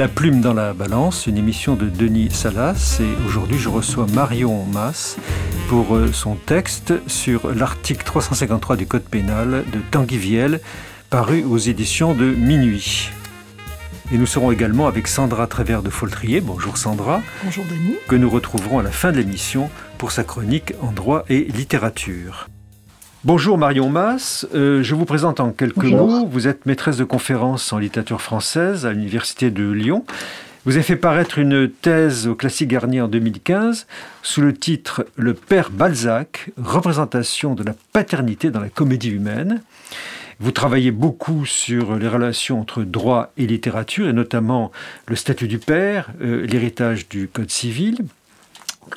La plume dans la balance, une émission de Denis Salas. Et aujourd'hui, je reçois Marion Mass pour euh, son texte sur l'article 353 du Code pénal de Tanguy Viel, paru aux éditions de Minuit. Et nous serons également avec Sandra Travers de Foltrier. Bonjour Sandra. Bonjour Denis. Que nous retrouverons à la fin de l'émission pour sa chronique en droit et littérature. Bonjour Marion Mass, euh, je vous présente en quelques mots. Vous êtes maîtresse de conférences en littérature française à l'Université de Lyon. Vous avez fait paraître une thèse au Classique Garnier en 2015 sous le titre Le Père Balzac, représentation de la paternité dans la comédie humaine. Vous travaillez beaucoup sur les relations entre droit et littérature, et notamment le statut du père, euh, l'héritage du Code civil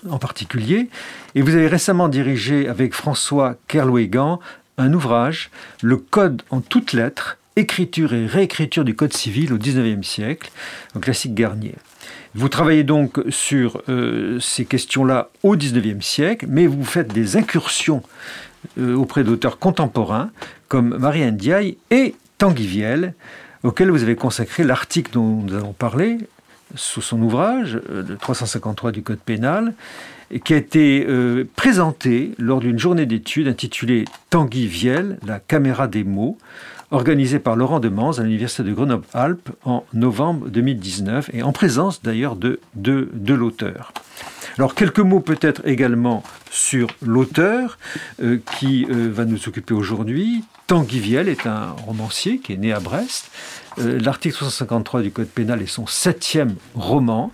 en particulier. Et vous avez récemment dirigé avec François Kerlouégan un ouvrage, Le Code en toutes lettres, écriture et réécriture du Code civil au XIXe siècle, un classique Garnier. Vous travaillez donc sur euh, ces questions-là au XIXe siècle, mais vous faites des incursions euh, auprès d'auteurs contemporains comme Marie Ndiaye et Tanguy Viel, auxquels vous avez consacré l'article dont nous avons parlé, sous son ouvrage, le euh, 353 du Code pénal, qui a été euh, présenté lors d'une journée d'études intitulée Tanguy Viel, la caméra des mots, organisée par Laurent Demans à l'Université de Grenoble-Alpes en novembre 2019, et en présence d'ailleurs de, l'auteur. Alors quelques mots peut-être également sur l'auteur euh, qui va nous occuper aujourd'hui. Tanguy Viel est un romancier qui est né à Brest, l'article 353 du Code pénal est son septième roman.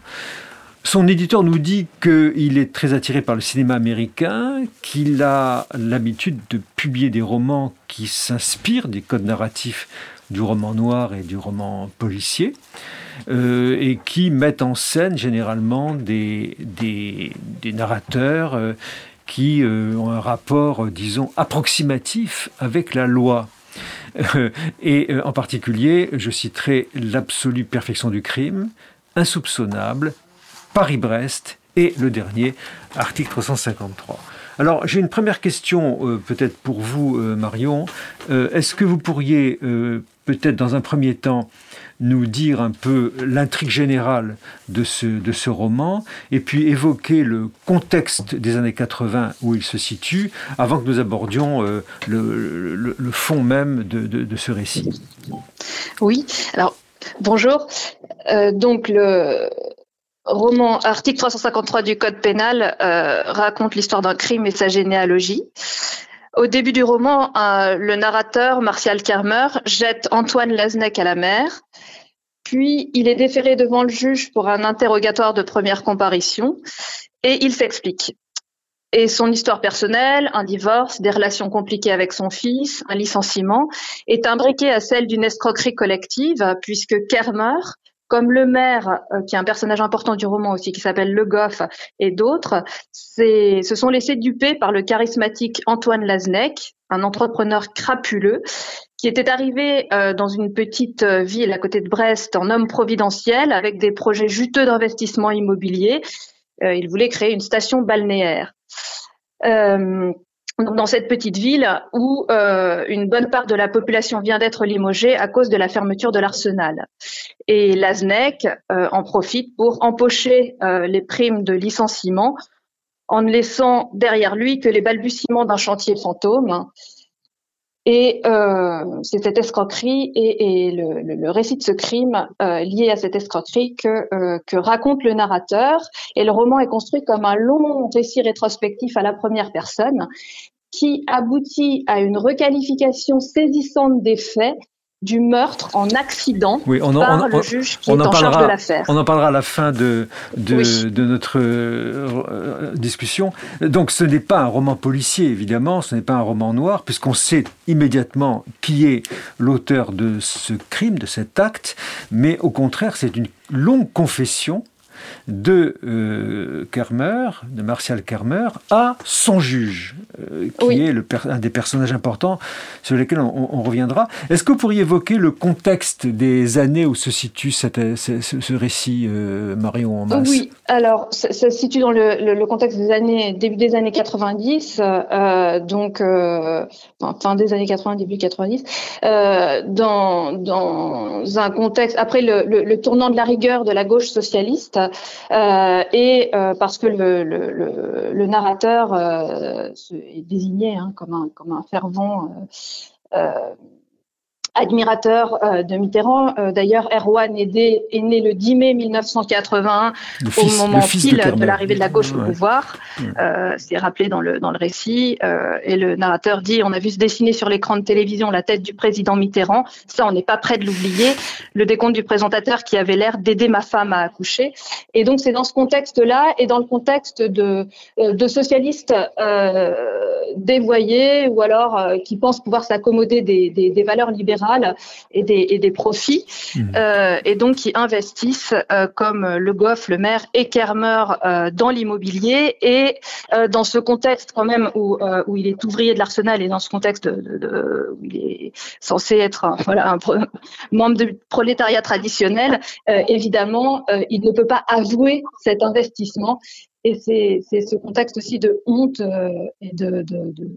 Son éditeur nous dit qu'il est très attiré par le cinéma américain, qu'il a l'habitude de publier des romans qui s'inspirent des codes narratifs du roman noir et du roman policier, euh, et qui mettent en scène généralement des, des, narrateurs euh, qui ont un rapport, disons, approximatif avec la loi. et euh, en particulier, je citerai l'absolue perfection du crime, insoupçonnable, Paris-Brest et le dernier, article 353. Alors j'ai une première question euh, peut-être pour vous, euh, Marion. Est-ce que vous pourriez peut-être dans un premier temps nous dire un peu l'intrigue générale de ce, de ce roman et puis évoquer le contexte des années 80 où il se situe avant que nous abordions euh, le, fond même de, de, ce récit. Oui, alors bonjour. Euh, donc le roman article 353 du Code pénal euh, raconte l'histoire d'un crime et sa généalogie. Au début du roman, le narrateur, Martial Kermer, jette Antoine Laznec à la mer. Puis, il est déféré devant le juge pour un interrogatoire de première comparution et il s'explique. Et son histoire personnelle, un divorce, des relations compliquées avec son fils, un licenciement, est imbriquée à celle d'une escroquerie collective, puisque Kermer, comme le maire, euh, qui est un personnage important du roman aussi, qui s'appelle Le Goff, et d'autres, se sont laissés duper par le charismatique Antoine Laznec, un entrepreneur crapuleux, qui était arrivé euh, dans une petite euh, ville à côté de Brest en homme providentiel avec des projets juteux d'investissement immobilier. il voulait créer une station balnéaire dans cette petite ville où euh, une bonne part de la population vient d'être limogée à cause de la fermeture de l'arsenal. Et l'ASNEC euh, en profite pour empocher euh, les primes de licenciement en ne laissant derrière lui que les balbutiements d'un chantier fantôme. Et c'est cette escroquerie et, le, récit de ce crime lié à cette escroquerie que, que raconte le narrateur. Et le roman est construit comme un long récit rétrospectif à la première personne qui aboutit à une requalification saisissante des faits du meurtre en accident oui, on par le juge qui est en, charge de l'affaire. On en parlera à la fin de, de, notre euh, discussion. Donc ce n'est pas un roman policier, évidemment, ce n'est pas un roman noir, puisqu'on sait immédiatement qui est l'auteur de ce crime, de cet acte, mais au contraire, c'est une longue confession de euh, Kermer, de Martial Kermer, à son juge, euh, qui est le un des personnages importants sur lesquels on, reviendra. Est-ce que vous pourriez évoquer le contexte des années où se situe cette, ce, récit, euh, Marion Masse Oui, alors ça, se situe dans le, contexte des années, début des années 90, donc fin des années 80, début 90, dans, dans un contexte, après le, le tournant de la rigueur de la gauche socialiste et euh, parce que le, narrateur euh, est désigné hein, comme, un, comme un fervent admirateur euh, de Mitterrand. Euh, d'ailleurs, Erwan est, est, né le 10 mai 1981, au moment pile de, l'arrivée de la gauche au pouvoir. Euh, c'est rappelé dans le, dans le récit. et le narrateur dit On a vu se dessiner sur l'écran de télévision la tête du président Mitterrand. Ça, on n'est pas prêt de l'oublier. Le décompte du présentateur qui avait l'air d'aider ma femme à accoucher. Et donc, c'est dans ce contexte-là et dans le contexte de, de socialistes dévoyés ou alors qui pensent pouvoir s'accommoder des, des, des valeurs libérales et des, et des profits, mmh. euh, et donc qui investissent euh, comme Le Goff, le maire et Kermer euh, dans l'immobilier. Et dans ce contexte quand même où, où il est ouvrier de l'Arsenal et dans ce contexte de, où il est censé être un, voilà, un membre du prolétariat traditionnel, évidemment, il ne peut pas avouer cet investissement. Et c'est ce contexte aussi de honte et de, de, de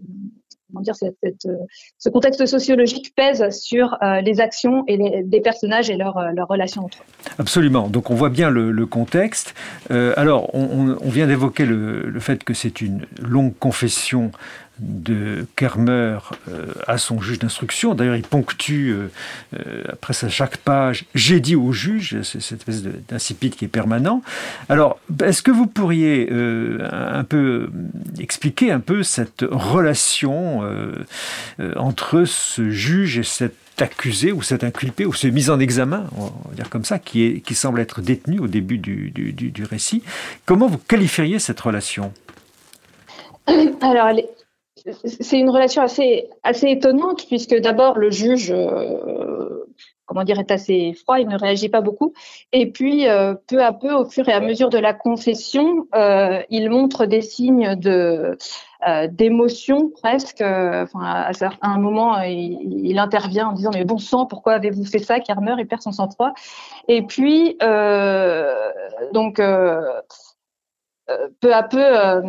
dire, cette, euh, ce contexte sociologique pèse sur euh, les actions et les, des personnages et leurs leur euh, relations entre eux. Absolument. Donc on voit bien le, contexte. alors on, vient d'évoquer le, fait que c'est une longue confession de Kermer euh, à son juge d'instruction. D'ailleurs, il ponctue, euh, euh, après à chaque page, j'ai dit au juge, c'est cette espèce d'insipide qui est permanent. Alors, est-ce que vous pourriez un peu expliquer un peu cette relation entre ce juge et cet accusé ou cet inculpé ou ce mis en examen, on va dire comme ça, qui semble être détenu au début du, du, du récit? Comment vous qualifieriez cette relation? Alors, elle est, c'est une relation assez, assez étonnante puisque d'abord le juge, euh, comment dire, est assez froid, il ne réagit pas beaucoup. Et puis, euh, peu à peu, au fur et à mesure de la confession, euh, il montre des signes de d'émotion presque. Enfin, à, un moment, il, intervient en disant mais bon sang, pourquoi avez-vous fait ça Kermer, il perd son sang-froid. Et puis, donc peu à peu euh,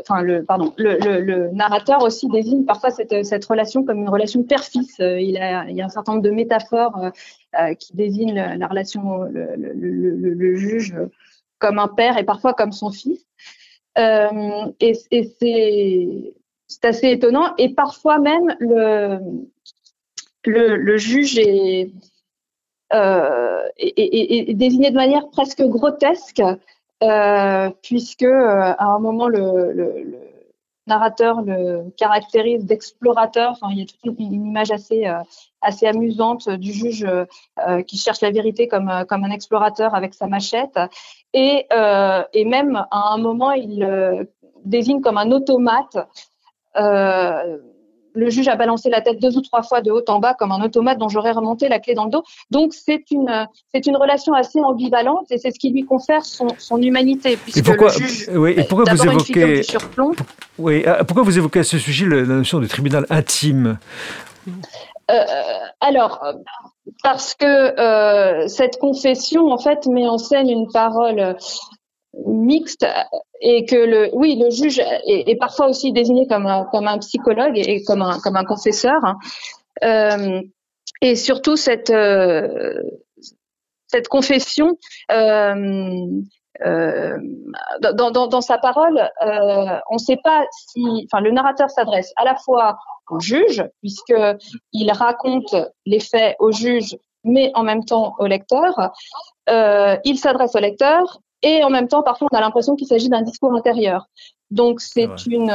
enfin le pardon, le, narrateur aussi désigne parfois cette, relation comme une relation père-fils. Euh, il, y a un certain nombre de métaphores euh, qui désignent la relation le, juge comme un père et parfois comme son fils. et, c'est assez étonnant. Et parfois même le juge est, désigné de manière presque grotesque euh, puisque euh, à un moment le, narrateur le caractérise d'explorateur. Enfin, il y a toute une, image assez euh, assez amusante du juge qui cherche la vérité comme comme un explorateur avec sa machette. Et et même à un moment, il désigne comme un automate le juge a balancé la tête deux ou trois fois de haut en bas comme un automate dont j'aurais remonté la clé dans le dos. Donc c'est une c'est une relation assez ambivalente et c'est ce qui lui confère son, son humanité puisque et pourquoi, le juge oui, et pourquoi vous évoquez Oui, ah, pourquoi vous évoquez à ce sujet la notion de tribunal intime? Euh, alors, parce que euh, cette confession, en fait, met en scène une parole mixte et que le oui le juge est, parfois aussi désigné comme un, comme un psychologue et comme un comme un confesseur euh, et surtout cette euh, cette confession euh, dans, dans, sa parole, on ne sait pas si, enfin, le narrateur s'adresse à la fois au juge, puisque il raconte les faits au juge, mais en même temps au lecteur. Il s'adresse au lecteur et en même temps, parfois, on a l'impression qu'il s'agit d'un discours intérieur. Donc c'est une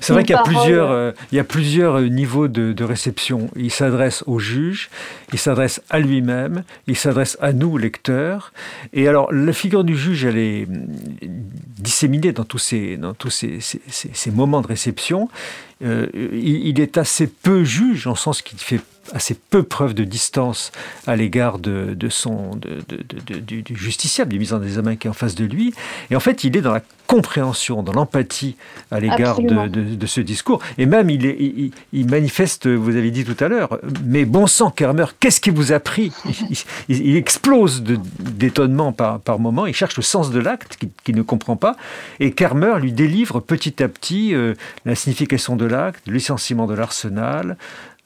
c'est vrai qu'il y a plusieurs, euh, il y a plusieurs euh, niveaux de, réception. Il s'adresse au juge, il s'adresse à lui-même, il s'adresse à nous, lecteurs. Et alors, la figure du juge, elle est disséminée dans tous ces, dans tous ces, ces, moments de réception. Euh, il, est assez peu juge, en sens qu'il fait assez peu preuve de distance à l'égard de, de, son de, de, du, du, justiciable, du mise en examen qui est en face de lui. Et en fait, il est dans la compréhension, dans l'empathie à l'égard de, ce discours. Et même, il, est, il, manifeste, vous avez dit tout à l'heure, mais bon sang, Kermer, qu'est-ce qui vous a pris? Il, explose d'étonnement par, par moment, il cherche le sens de l'acte qu'il ne comprend pas. Et Kermer lui délivre petit à petit euh, la signification de l'acte, le licenciement de l'arsenal,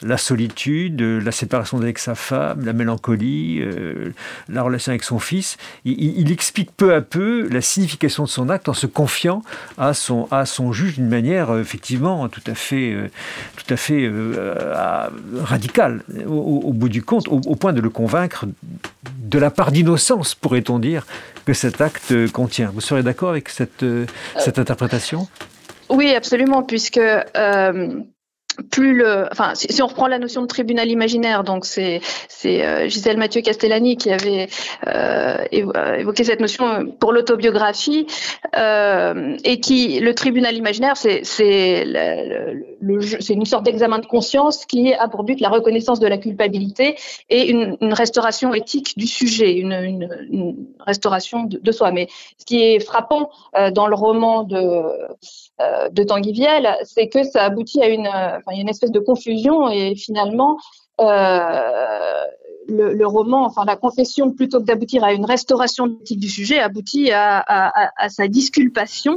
la solitude, la séparation avec sa femme, la mélancolie, euh, la relation avec son fils. Il, explique peu à peu la signification de son acte en se confiant à son, à son juge d'une manière euh, effectivement tout à fait, euh, tout à fait radicale au, bout du compte, au, point de le convaincre de la part d'innocence, pourrait-on dire, que cet acte contient. Vous serez d'accord avec cette, cette interprétation? Oui, absolument, puisque plus le, enfin, si, on reprend la notion de tribunal imaginaire, donc c'est c'est euh, Gisèle Mathieu Castellani qui avait euh, euh, évoqué cette notion pour l'autobiographie euh, et qui le tribunal imaginaire, c'est c'est c'est une sorte d'examen de conscience qui a pour but la reconnaissance de la culpabilité et une, une restauration éthique du sujet, une, une, une restauration de, de, soi. Mais ce qui est frappant dans le roman de de Tanguy Viel, c'est que ça aboutit à une y a une espèce de confusion et finalement, euh, le, roman, enfin la confession, plutôt que d'aboutir à une restauration du sujet, aboutit à, sa disculpation.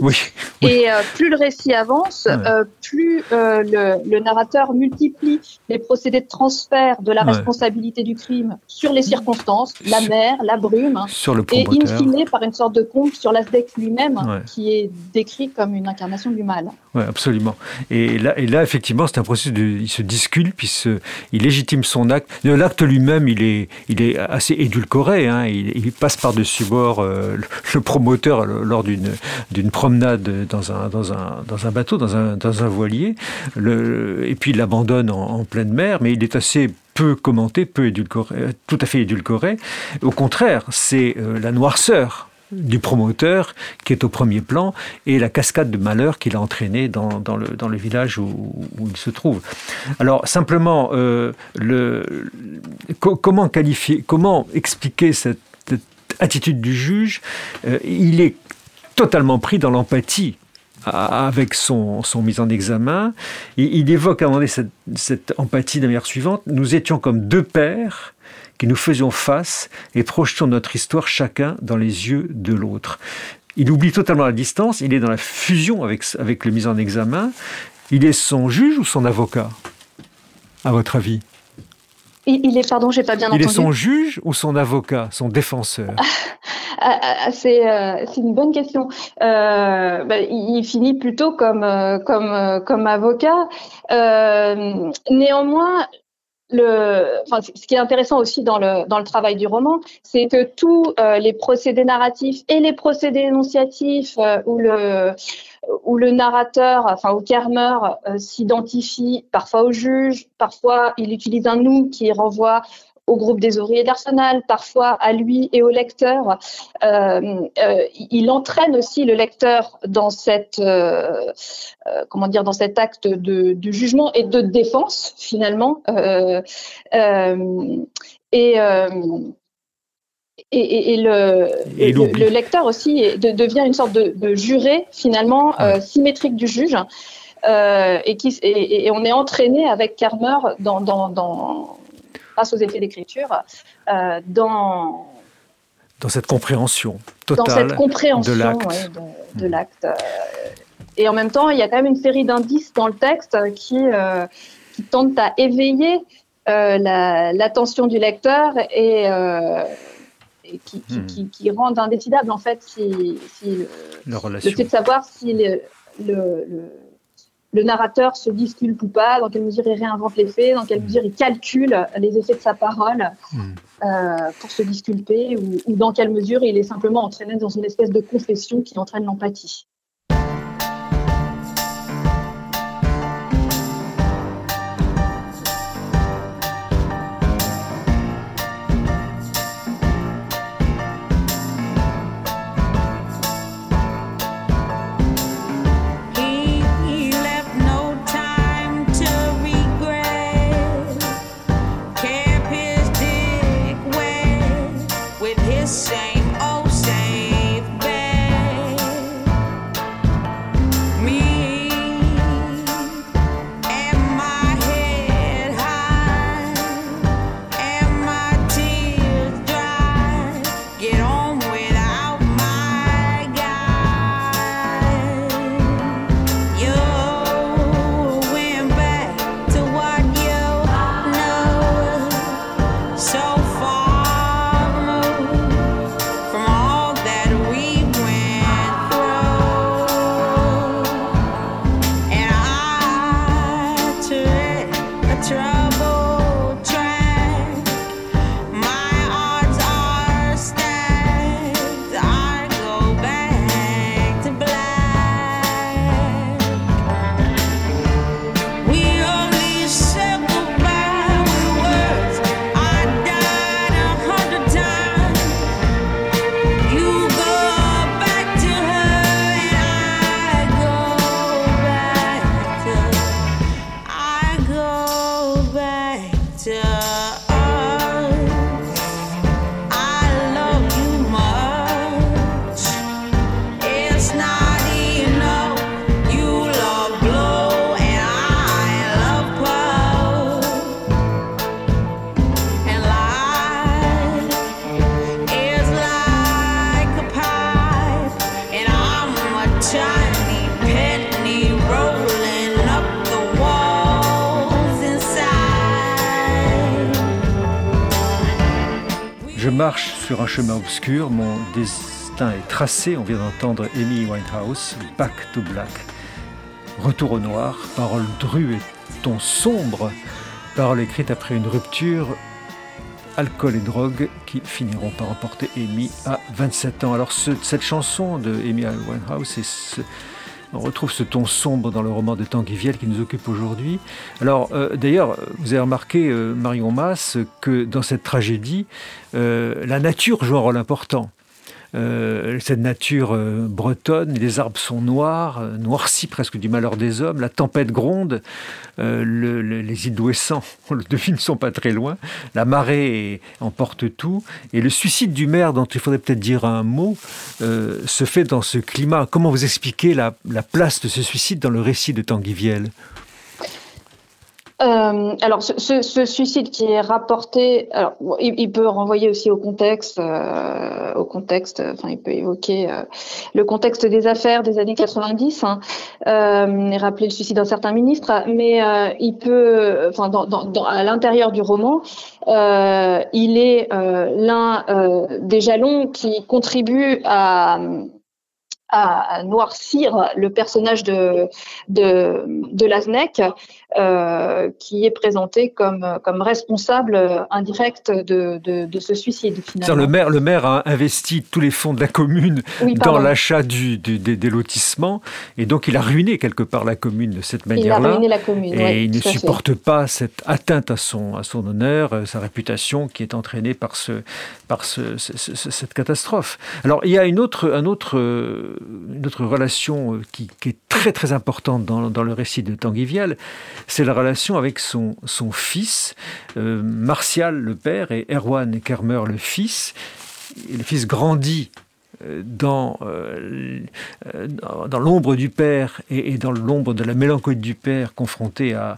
Et euh, plus le récit avance, euh, plus le, narrateur multiplie les procédés de transfert de la responsabilité du crime sur les circonstances, la mer, la brume, sur le et in fine par une sorte de conte sur l'Aztec lui-même, qui est décrit comme une incarnation du mal. Oui, absolument. Et là, et là effectivement, c'est un processus de, il se disculpe, il, se, il légitime son acte. L'acte lui-même, il il est assez édulcoré. Hein. Il, passe par-dessus bord euh, le, promoteur lors d'une promenade dans un, bateau, dans un, voilier. Et puis il l'abandonne en, pleine mer, mais il est assez peu commenté, peu édulcoré, tout à fait édulcoré. Au contraire, c'est euh, la noirceur du promoteur qui est au premier plan et la cascade de malheur qu'il a entraîné dans, dans, le, dans le village où, il se trouve. Alors simplement, euh, le, comment qualifier, comment expliquer cette, attitude du juge? Euh, Il est totalement pris dans l'empathie avec son, son, mise en examen. Il, il évoque à un moment donné cette, cette empathie de la manière suivante. Nous étions comme deux pères qui nous faisions face et projetions notre histoire chacun dans les yeux de l'autre. Il oublie totalement la distance, il est dans la fusion avec, avec le mis en examen. Il est son juge ou son avocat, à votre avis? Il est, pardon, j'ai pas bien entendu. Il est son juge ou son avocat, son défenseur? Ah, ah, ah, euh, C'est une bonne question. Euh, bah, il finit plutôt comme, euh, comme, comme avocat. néanmoins, ce qui est intéressant aussi dans le, travail du roman, c'est que tous euh, les procédés narratifs et les procédés énonciatifs euh, où le où le narrateur, enfin où Kermer euh, s'identifie parfois au juge, parfois il utilise un nous qui renvoie au groupe des ouvriers d'Arsenal, parfois à lui et au lecteur. Euh, euh, il entraîne aussi le lecteur dans cette, euh, euh comment dire, dans cet acte de, de, jugement et de défense finalement. Euh, euh, et et, et, le, le, lecteur aussi devient une sorte de, de juré finalement symétrique du juge et, qui, et, on est entraîné avec Kermer dans, dans, dans, grâce aux effets d'écriture, euh, dans dans cette compréhension totale dans cette compréhension, de l'acte. Euh, et en même temps, il y a quand même une série d'indices dans le texte qui, euh, qui tentent à éveiller l'attention du lecteur et, qui, hmm. qui, qui, rendent indécidable en fait si, si le, fait de savoir si le, le le narrateur se disculpe ou pas, dans quelle mesure il réinvente les faits, dans quelle mm. mesure il calcule les effets de sa parole mm. euh, pour se disculper, ou, ou, dans quelle mesure il est simplement entraîné dans une espèce de confession qui entraîne l'empathie. say marche sur un chemin obscur, mon destin est tracé. On vient d'entendre Amy Winehouse, Back to Black. Retour au noir, parole drue et ton sombre, parole écrite après une rupture, alcool et drogue qui finiront par emporter Amy à 27 ans. Alors cette chanson de Amy Winehouse et ce, on retrouve ce ton sombre dans le roman de Tanguy qui nous occupe aujourd'hui. Alors, euh, d'ailleurs, vous avez remarqué, euh, Marion Masse, que dans cette tragédie, euh, la nature joue un rôle important. Euh, cette nature euh, bretonne, les arbres sont noirs, euh, noircis presque du malheur des hommes, la tempête gronde, les îles d'Ouessant, on le devine, ne sont pas très loin, la marée emporte tout, et le suicide du maire, dont il faudrait peut-être dire un mot, se fait dans ce climat. Comment vous expliquez la, place de ce suicide dans le récit de Tanguy Viel? Euh, alors, ce, suicide qui est rapporté, alors, il, peut renvoyer aussi au contexte, euh, au contexte. Enfin, il peut évoquer euh, le contexte des affaires des années 90 hein, et rappeler le suicide d'un certain ministre. Mais il peut, enfin, dans, à l'intérieur du roman, il est l'un des jalons qui contribue à à noircir le personnage de, de, de Lasnek, euh, qui est présenté comme, comme responsable indirect de, de, de ce suicide. Le maire, le maire a investi tous les fonds de la commune dans l'achat du, des, lotissements, et donc il a ruiné quelque part la commune de cette manière-là. Il a ruiné la commune. Et il ne supporte pas cette atteinte à son, à son honneur, euh, sa réputation qui est entraînée par, ce, par ce, cette catastrophe. Alors il y a une autre, un autre une autre relation euh, qui, est très très importante dans, dans le récit de Tanguy Vial, c'est la relation avec son, fils, euh, Martial le père et Erwan Kermer le fils. Le fils grandit dans, euh, dans l'ombre du père et, dans l'ombre de la mélancolie du père confronté à,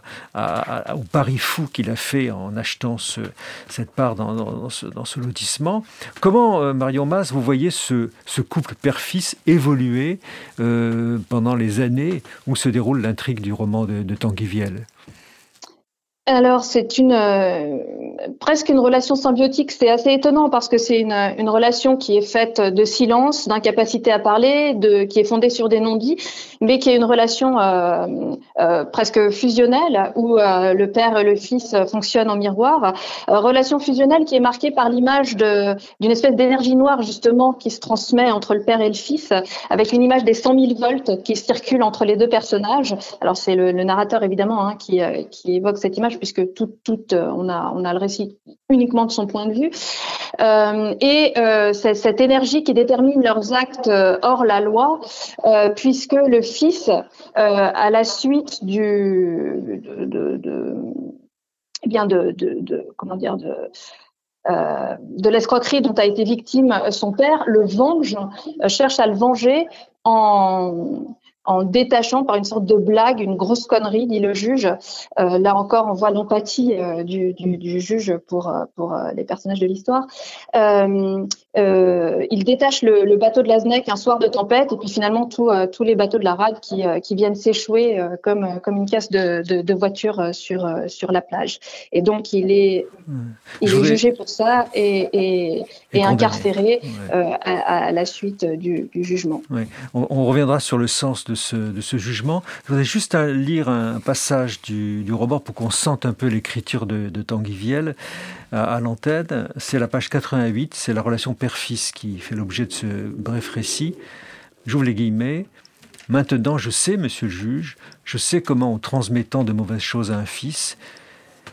au pari fou qu'il a fait en achetant ce, cette part dans, ce, lotissement. Comment, euh, Marion Mas, vous voyez ce, ce couple père-fils évoluer pendant les années où se déroule l'intrigue du roman de, de Tanguy Viel? Alors c'est une euh, presque une relation symbiotique. C'est assez étonnant parce que c'est une, une, relation qui est faite de silence, d'incapacité à parler, de qui est fondée sur des non-dits, mais qui est une relation euh, euh, presque fusionnelle où euh, le père et le fils fonctionnent en miroir. Euh, relation fusionnelle qui est marquée par l'image d'une espèce d'énergie noire justement qui se transmet entre le père et le fils, avec une image des 100 000 volts qui circulent entre les deux personnages. Alors c'est le, le, narrateur évidemment hein, qui, qui évoque cette image puisque tout, euh, on, a, on a le récit uniquement de son point de vue. Euh, et euh, cette énergie qui détermine leurs actes euh, hors la loi, puisque le fils, à la suite du, de, de, eh comment dire de de l'escroquerie dont a été victime son père, le venge, cherche à le venger en, en détachant par une sorte de blague, une grosse connerie, dit le juge. Euh, là encore, on voit l'empathie euh, du, du, du, juge pour, euh, pour euh, les personnages de l'histoire. Euh, il détache le, le, bateau de Laznec un soir de tempête, et puis finalement tous les bateaux de la rade qui, qui viennent s'échouer comme, comme une casse de, de, de, voiture sur, sur la plage. Et donc il est, il est jugé pour ça et, et, et, incarcéré à, à, la suite du, du jugement. On, on, reviendra sur le sens de ce, de ce jugement. Je voudrais juste lire un passage du, du roman pour qu'on sente un peu l'écriture de, de, Tanguy Viel à, à l'antenne. C'est la page 88, c'est la relation père-fils qui fait l'objet de ce bref récit. J'ouvre les guillemets. Maintenant, je sais, monsieur le juge, je sais comment, en transmettant de mauvaises choses à un fils,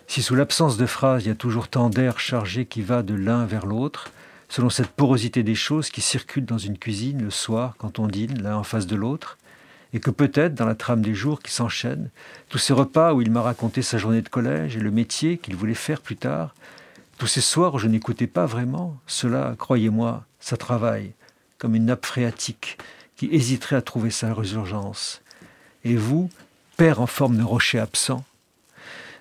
si sous l'absence de phrases, il y a toujours tant d'air chargé qui va de l'un vers l'autre, selon cette porosité des choses qui circulent dans une cuisine le soir quand on dîne l'un en face de l'autre, et que peut-être, dans la trame des jours qui s'enchaînent, tous ces repas où il m'a raconté sa journée de collège et le métier qu'il voulait faire plus tard, tous ces soirs où je n'écoutais pas vraiment, cela, croyez-moi, ça travaille, comme une nappe phréatique qui hésiterait à trouver sa résurgence. Et vous, père en forme de rocher absent,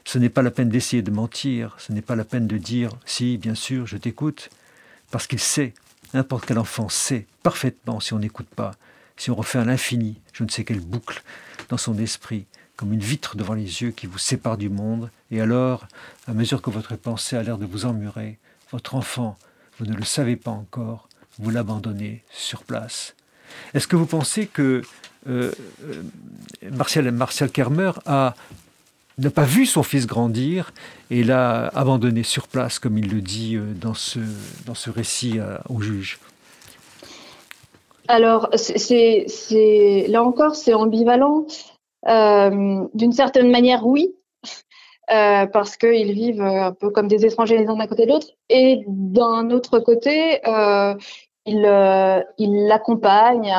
ce n'est pas la peine d'essayer de mentir, ce n'est pas la peine de dire si, bien sûr, je t'écoute, parce qu'il sait, n'importe quel enfant sait parfaitement si on n'écoute pas, si on refait à l'infini, je ne sais quelle boucle dans son esprit, comme une vitre devant les yeux qui vous sépare du monde, et alors, à mesure que votre pensée a l'air de vous emmurer, votre enfant, vous ne le savez pas encore, vous l'abandonnez sur place. Est-ce que vous pensez que euh, euh Martial, Martial Kermer a n'a pas vu son fils grandir et l'a abandonné sur place, comme il le dit euh, dans ce, dans ce récit euh, au juge? Alors, c'est, là encore, c'est ambivalent. Euh, d'une certaine manière, oui, parce qu'ils vivent un peu comme des étrangers les uns d'un côté de l'autre. Et d'un autre côté, il, il l'accompagne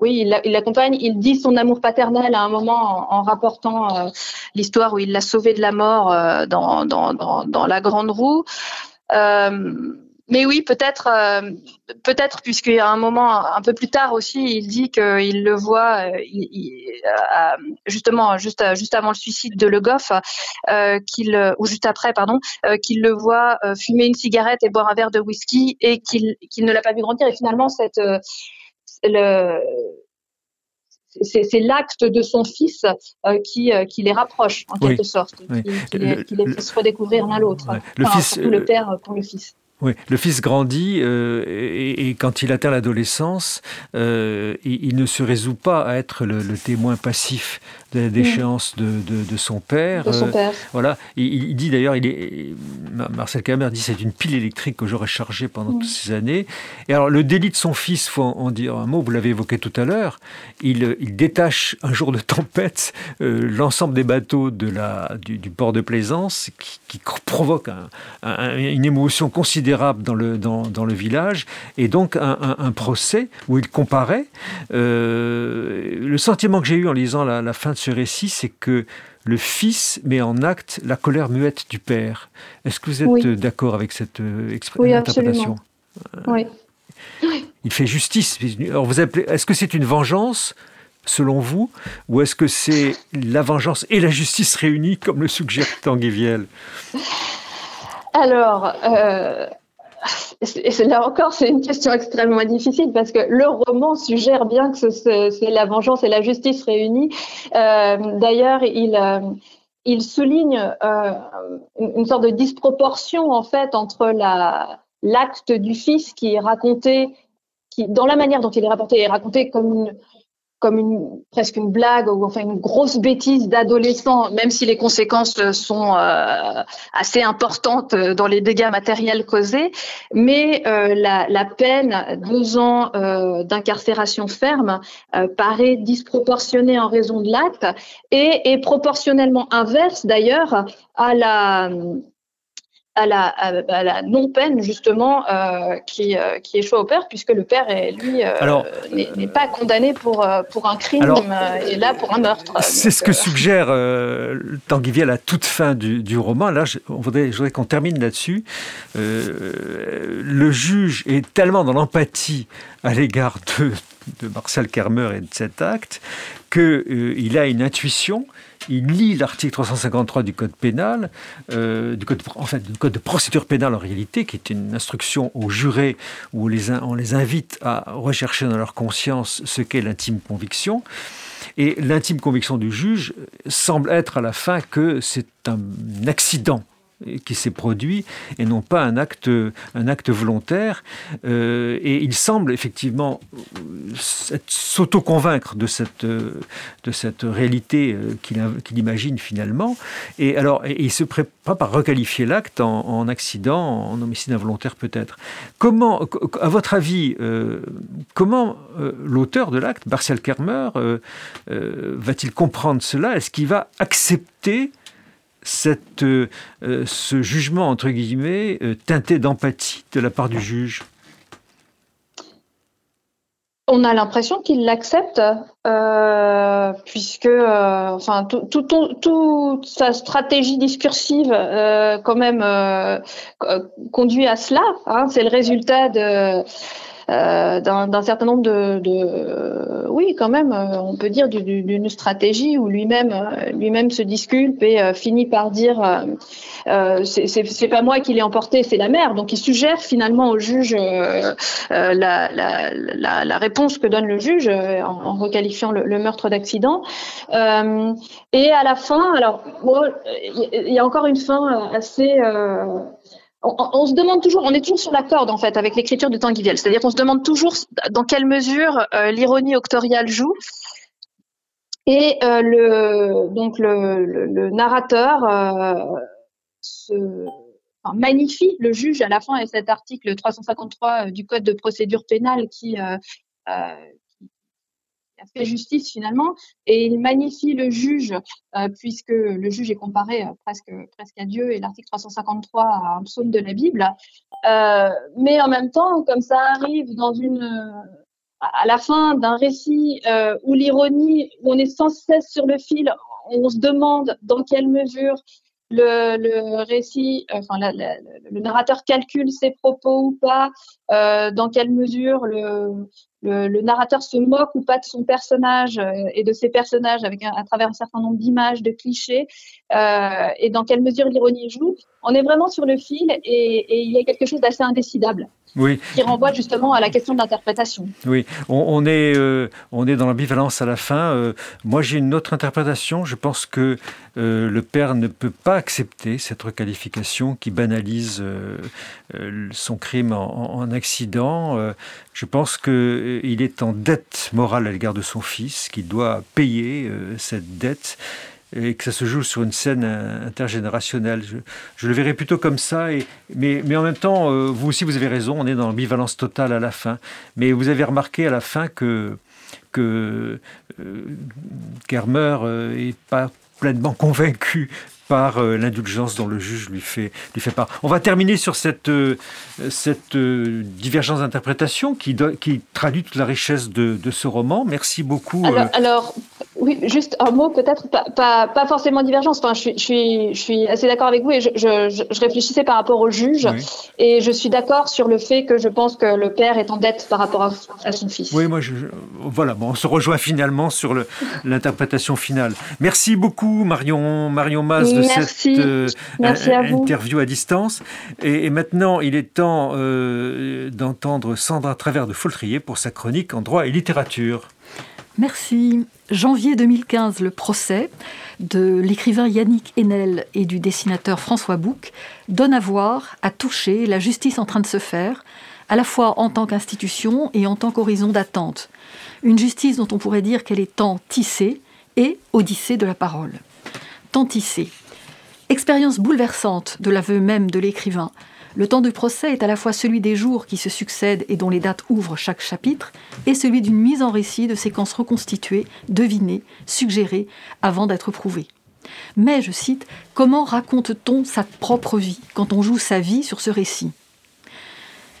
oui, il l'accompagne. Il dit son amour paternel à un moment en, rapportant euh, l'histoire où il l'a sauvé de la mort euh, dans, la grande roue. Euh, mais oui, peut-être, peut-être puisqu'il y a un moment un peu plus tard aussi, il dit qu'il le voit, justement, juste, juste avant le suicide de Le Goff, qu'il, ou juste après, pardon, qu'il le voit fumer une cigarette et boire un verre de whisky et qu'il, qu'il ne l'a pas vu grandir. Et finalement, cette c'est l'acte de son fils euh, qui, euh, qui, les rapproche en quelque sorte, qui, les, fait redécouvrir l'un l'autre. Le fils, le père pour le fils. Oui, le fils grandit euh, et, quand il atteint l'adolescence, il, ne se résout pas à être le, le témoin passif de la déchéance de, de, son père. De son père. voilà, il, il dit d'ailleurs, il est, Marcel Camer dit c'est une pile électrique que j'aurais chargée pendant toutes ces années. Et alors le délit de son fils, faut en, dire un mot, vous l'avez évoqué tout à l'heure, il, il, détache un jour de tempête l'ensemble des bateaux de la, du, port de Plaisance qui, qui provoque un, une émotion considérable dans le, dans, dans le village et donc un, un procès où il comparait. le sentiment que j'ai eu en lisant la, la fin de ce récit, c'est que le fils met en acte la colère muette du père. Est-ce que vous êtes euh, d'accord avec cette euh, interprétation? Oui. Il fait justice. vous est-ce que c'est une vengeance selon vous, ou est-ce que c'est la vengeance et la justice réunies, comme le suggère Tanguy Viel? Alors, euh, là encore, c'est une question extrêmement difficile parce que le roman suggère bien que c'est la vengeance et la justice réunies. Euh, d'ailleurs, il, euh, souligne une sorte de disproportion en fait entre l'acte du fils qui est raconté, qui, dans la manière dont il est rapporté, est raconté comme une, comme une presque une blague ou enfin une grosse bêtise d'adolescent, même si les conséquences sont euh, assez importantes dans les dégâts matériels causés. Mais euh, la, la, peine, deux ans euh, d'incarcération ferme, paraît disproportionnée en raison de l'acte et est proportionnellement inverse d'ailleurs à la à la, à, la non-peine justement euh, qui, euh, qui échoue au père, puisque le père est, lui euh, n'est pas condamné pour, pour un crime et là pour un meurtre. C'est ce que suggère Tanguy à la toute fin du, du roman. Là, je, on voudrait, je voudrais qu'on termine là-dessus. le juge est tellement dans l'empathie à l'égard de, de Marcel Kermer et de cet acte qu'il a une intuition il lit l'article 353 du Code pénal, euh, du code, du Code de procédure pénale en réalité, qui est une instruction aux jurés où on les invite à rechercher dans leur conscience ce qu'est l'intime conviction. Et l'intime conviction du juge semble être à la fin que c'est un accident qui s'est produit et non pas un acte, un acte volontaire. Euh, et il semble effectivement s'auto-convaincre de cette, de cette réalité euh, qu'il imagine finalement. Et alors, il se prépare par requalifier l'acte en, accident, en homicide involontaire peut-être. Comment, à votre avis, euh, comment l'auteur de l'acte, Martial Kermer, va-t-il comprendre cela? Est-ce qu'il va accepter euh, euh, ce jugement, entre guillemets, euh, teinté d'empathie de la part du juge on a l'impression qu'il l'accepte, puisque enfin, toute sa stratégie discursive, quand même, conduit à cela. Hein. C'est le résultat de euh, d'un certain nombre de, de, oui, quand même, euh, on peut dire d'une stratégie où lui-même, euh, lui-même se disculpe et finit par dire, c'est pas moi qui l'ai emporté, c'est la mère. Donc il suggère finalement au juge la, la, la, la, réponse que donne le juge en, requalifiant le, le meurtre d'accident. et à la fin, alors il y a encore une fin assez on, se demande toujours, on est toujours sur la corde en fait avec l'écriture de Tanguy C'est-à-dire qu'on se demande toujours dans quelle mesure euh, l'ironie octoriale joue. Et euh, le, donc le, narrateur euh, magnifie le juge à la fin et cet article 353 du Code de procédure pénale qui, a fait justice finalement, et il magnifie le juge, euh, puisque le juge est comparé euh, presque, presque à Dieu, et l'article 353 à un psaume de la Bible. Euh, mais en même temps, comme ça arrive à la fin d'un récit où l'ironie, où on est sans cesse sur le fil, on se demande dans quelle mesure le, le récit, enfin le narrateur calcule ses propos ou pas, dans quelle mesure le, le, narrateur se moque ou pas de son personnage euh, et de ses personnages avec à travers un certain nombre d'images, de clichés, euh, et dans quelle mesure l'ironie joue. On est vraiment sur le fil et, et il y a quelque chose d'assez indécidable. Oui. Qui renvoie justement à la question de l'interprétation. Oui, on, est, euh, on est dans l'ambivalence à la fin. moi, j'ai une autre interprétation. Je pense que le père ne peut pas accepter cette requalification qui banalise son crime en, en accident. je pense que il est en dette morale à l'égard de son fils, qu'il doit payer euh, cette dette et que ça se joue sur une scène intergénérationnelle. Je, le verrais plutôt comme ça, mais, en même temps, euh, vous aussi, vous avez raison, on est dans l'ambivalence totale à la fin. Mais vous avez remarqué à la fin que, que euh, Kermer n'est pas pleinement convaincu par euh, l'indulgence dont le juge lui fait, lui fait part. On va terminer sur cette, euh, cette euh, divergence d'interprétation qui, qui traduit toute la richesse de, de ce roman. Merci beaucoup. Alors, oui, juste un mot peut-être, pas, pas, forcément divergence. Enfin, je, suis, je, suis, je suis assez d'accord avec vous et je, je, réfléchissais par rapport au juge et je suis d'accord sur le fait que je pense que le père est en dette par rapport à, son fils. Oui, moi, je, voilà, bon, on se rejoint finalement sur l'interprétation finale. Merci beaucoup, Marion, Marion Mas de cette euh, interview à distance. Et, maintenant, il est temps euh, d'entendre Sandra Travers de Foltrier pour sa chronique en droit et littérature. Merci. Janvier 2015, le procès de l'écrivain Yannick Enel et du dessinateur François Bouc donne à voir, à toucher la justice en train de se faire, à la fois en tant qu'institution et en tant qu'horizon d'attente. Une justice dont on pourrait dire qu'elle est tant tissée et odyssée de la parole. Tant tissée. Expérience bouleversante de l'aveu même de l'écrivain. Le temps du procès est à la fois celui des jours qui se succèdent et dont les dates ouvrent chaque chapitre, et celui d'une mise en récit de séquences reconstituées, devinées, suggérées, avant d'être prouvées. Mais, je cite, comment raconte-t-on sa propre vie quand on joue sa vie sur ce récit?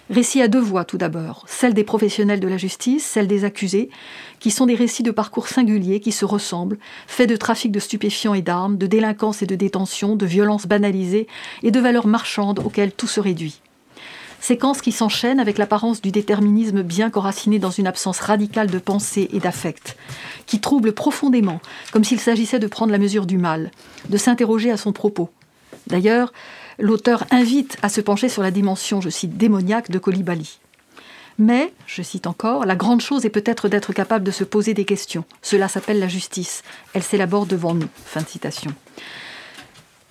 Récit à deux voix tout d'abord, celle des professionnels de la justice, celle des accusés, qui sont des récits de parcours singuliers qui se ressemblent, faits de trafic de stupéfiants et d'armes, de délinquance et de détention, de violences banalisées et de valeurs marchandes auxquelles tout se réduit. Séquences qui s'enchaînent avec l'apparence du déterminisme bien qu'enraciné dans une absence radicale de pensée et d'affect, qui troublent profondément, comme s'il s'agissait de prendre la mesure du mal, de s'interroger à son propos. D'ailleurs, l'auteur invite à se pencher sur la dimension, je cite, démoniaque de Colibali. Mais, je cite encore, la grande chose est peut-être d'être capable de se poser des questions. Cela s'appelle la justice. Elle s'élabore devant nous. Fin de citation.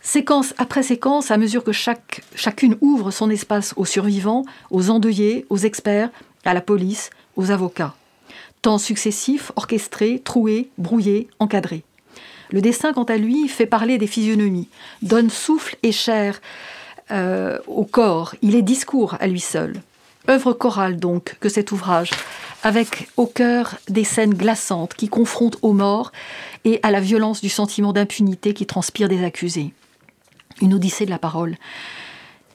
Séquence après séquence, à mesure que chacune ouvre son espace aux survivants, aux endeuillés, aux experts, à la police, aux avocats. Temps successifs, orchestrés, troués, brouillés, encadrés. Le dessin, quant à lui, fait parler des physionomies, donne souffle et chair euh, au corps. Il est discours à lui seul. Œuvre chorale donc que cet ouvrage, avec au cœur des scènes glaçantes qui confrontent aux morts et à la violence du sentiment d'impunité qui transpire des accusés une odyssée de la parole.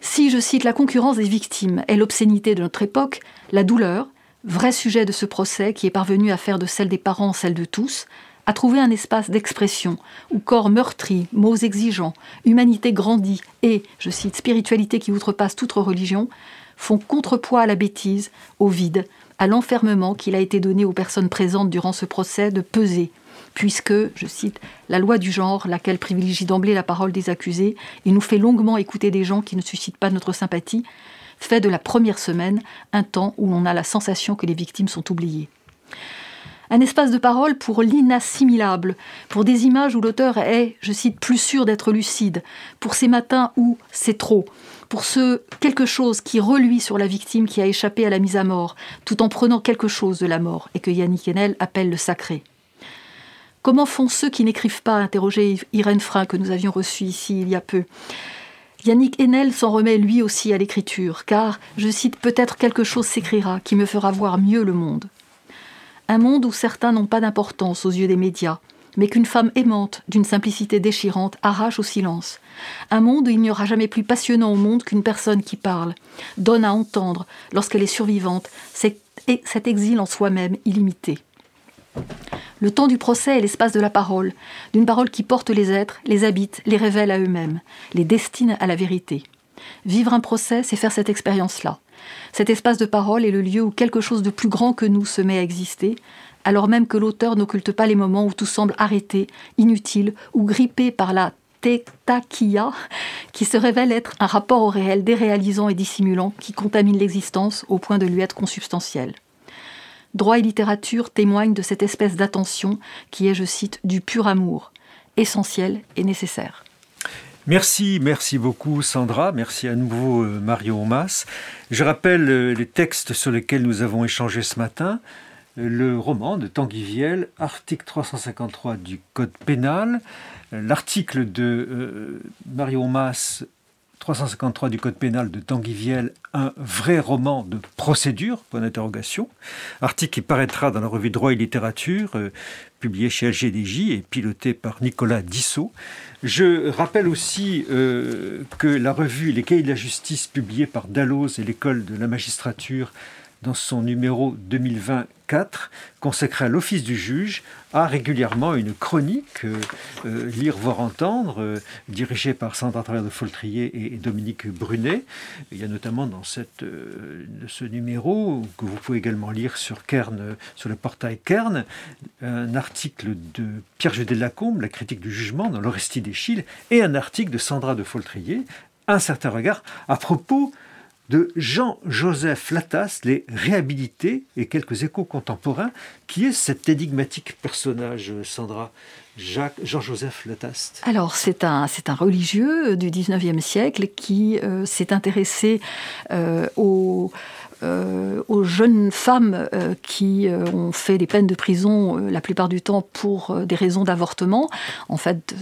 Si, je cite, la concurrence des victimes est l'obscénité de notre époque, la douleur, vrai sujet de ce procès qui est parvenu à faire de celle des parents celle de tous, a trouvé un espace d'expression où corps meurtri, mots exigeants, humanité grandie et, je cite, spiritualité qui outrepasse toute religion, font contrepoids à la bêtise, au vide, à l'enfermement qu'il a été donné aux personnes présentes durant ce procès de peser, puisque, je cite, la loi du genre, laquelle privilégie d'emblée la parole des accusés et nous fait longuement écouter des gens qui ne suscitent pas notre sympathie, fait de la première semaine un temps où l'on a la sensation que les victimes sont oubliées. Un espace de parole pour l'inassimilable, pour des images où l'auteur est, je cite, plus sûr d'être lucide, pour ces matins où c'est trop, pour ce quelque chose qui reluit sur la victime qui a échappé à la mise à mort, tout en prenant quelque chose de la mort, et que Yannick Enel appelle le sacré. Comment font ceux qui n'écrivent pas interroger Irène Frein, que nous avions reçue ici il y a peu? Yannick Enel s'en remet lui aussi à l'écriture, car, je cite, peut-être quelque chose s'écrira qui me fera voir mieux le monde. Un monde où certains n'ont pas d'importance aux yeux des médias, mais qu'une femme aimante, d'une simplicité déchirante, arrache au silence. Un monde où il n'y aura jamais plus passionnant au monde qu'une personne qui parle, donne à entendre, lorsqu'elle est survivante, cet exil en soi-même illimité. Le temps du procès est l'espace de la parole, d'une parole qui porte les êtres, les habite, les révèle à eux-mêmes, les destine à la vérité. Vivre un procès, c'est faire cette expérience-là. Cet espace de parole est le lieu où quelque chose de plus grand que nous se met à exister, alors même que l'auteur n'occulte pas les moments où tout semble arrêté, inutile ou grippé par la tetakia, qui se révèle être un rapport au réel déréalisant et dissimulant qui contamine l'existence au point de lui être consubstantiel. Droit et littérature témoignent de cette espèce d'attention qui est, je cite, du pur amour, essentiel et nécessaire. Merci, merci beaucoup Sandra, merci à nouveau euh, Marion Mas. Je rappelle euh, les textes sur lesquels nous avons échangé ce matin. Euh, le roman de Tanguy Viel, article 353 du Code pénal, l'article de Marion Mas 353 du Code pénal de Tanguy Viel, un vrai roman de procédure, point d'interrogation. Article qui paraîtra dans la revue Droit et littérature, euh, publié chez LGDJ et piloté par Nicolas Dissot. Je rappelle aussi euh, que la revue Les Cahiers de la Justice, publiée par Dalloz et l'École de la magistrature, dans son numéro 2024 consacré à l'office du juge, a régulièrement une chronique euh, euh, Lire, voir, entendre, euh, dirigée par Sandra Travers de Foltrier et, Dominique Brunet. Il y a notamment dans ce numéro, que vous pouvez également lire sur, le portail Kern, un article de Pierre Judet Lacombe, La critique du jugement, dans l'Orestie d'Echille, et un article de Sandra de Foltrier, Un certain regard, à propos de Jean-Joseph Latas, les réhabilités et quelques échos contemporains. Qui est cet énigmatique personnage, Sandra Jean-Joseph Lataste Alors, c'est un, religieux du 19e siècle qui euh, s'est intéressé euh, aux euh, aux jeunes femmes euh, qui euh, ont fait des peines de prison la plupart du temps pour des raisons d'avortement. En fait,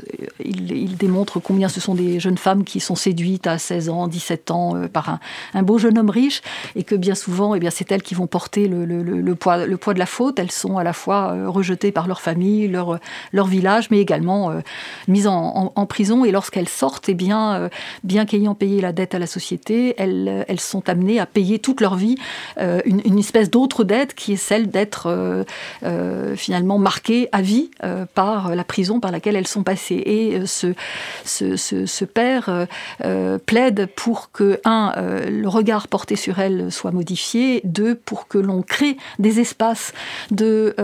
il, démontre combien ce sont des jeunes femmes qui sont séduites à 16 ans, 17 ans par un, beau jeune homme riche et que bien souvent, eh bien, c'est elles qui vont porter le, poids, le poids de la faute. Elles sont à la fois rejetées par leur famille, leur, leur village, mais également mises en, prison. Et lorsqu'elles sortent, eh bien, bien qu'ayant payé la dette à la société, elles, elles sont amenées à payer toute leur vie euh, une, espèce d'autre dette qui est celle d'être euh, euh, finalement marquée à vie par la prison par laquelle elles sont passées. Et ce, ce, père plaide pour que, un, le regard porté sur elles soit modifié, deux, pour que l'on crée des espaces de,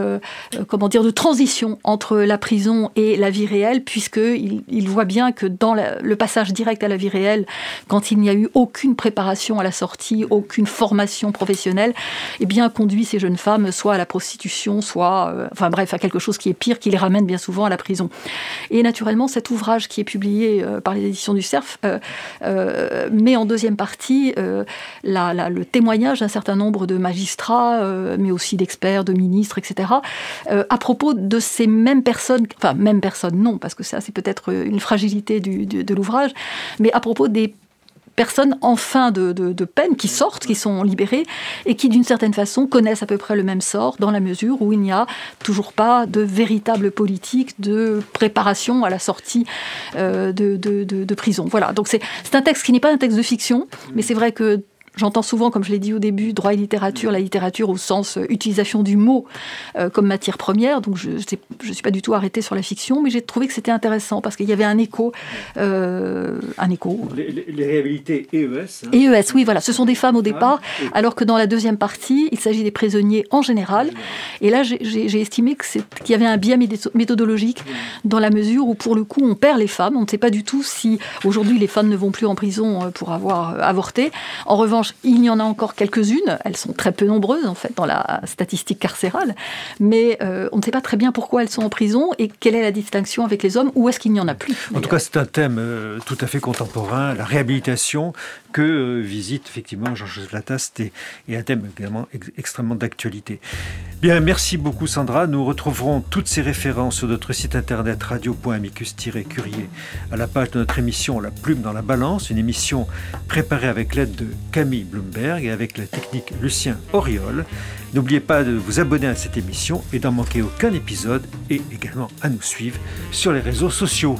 comment dire, de transition entre la prison prison et la vie réelle, puisqu'il il voit bien que dans le passage direct à la vie réelle, quand il n'y a eu aucune préparation à la sortie, aucune formation professionnelle, eh bien, conduit ces jeunes femmes soit à la prostitution, soit, euh, enfin bref, à quelque chose qui est pire, qui les ramène bien souvent à la prison. Et naturellement, cet ouvrage qui est publié euh, par les éditions du Cerf euh, met en deuxième partie le témoignage d'un certain nombre de magistrats, mais aussi d'experts, de ministres, etc., à propos de ces mêmes personnes, enfin, mêmes personnes, non, parce que ça, c'est peut-être une fragilité de l'ouvrage, mais à propos des personnes en fin de, peine qui sortent, qui sont libérées et qui d'une certaine façon connaissent à peu près le même sort dans la mesure où il n'y a toujours pas de véritable politique de préparation à la sortie euh, de, de, prison. Voilà, donc c'est un texte qui n'est pas un texte de fiction, mais c'est vrai que J'entends souvent, comme je l'ai dit au début, droit et littérature, la littérature au sens euh, utilisation du mot euh, comme matière première. Donc je ne suis pas du tout arrêtée sur la fiction, mais j'ai trouvé que c'était intéressant parce qu'il y avait un écho. Euh, un écho. Les, les réhabilités EES. Hein. EES, oui, voilà. Ce sont des femmes au départ, alors que dans la deuxième partie, il s'agit des prisonniers en général. Et là, j'ai estimé qu'il y avait un biais méthodologique dans la mesure où, pour le coup, on perd les femmes. On ne sait pas du tout si aujourd'hui les femmes ne vont plus en prison pour avoir avorté. En revanche, il y en a encore quelques-unes. Elles sont très peu nombreuses, en fait, dans la statistique carcérale. Mais euh, on ne sait pas très bien pourquoi elles sont en prison et quelle est la distinction avec les hommes. Ou est-ce qu'il n'y en a plus En tout cas, c'est un thème euh, tout à fait contemporain, la réhabilitation, que euh, visite effectivement Jean-Joseph Lataste et, un thème également extrêmement d'actualité. Bien, merci beaucoup Sandra. Nous retrouverons toutes ces références sur notre site internet radio.amicus-curier à la page de notre émission La plume dans la balance, une émission préparée avec l'aide de Camille Bloomberg et avec la technique Lucien Auriol. N'oubliez pas de vous abonner à cette émission et d'en manquer aucun épisode et également à nous suivre sur les réseaux sociaux.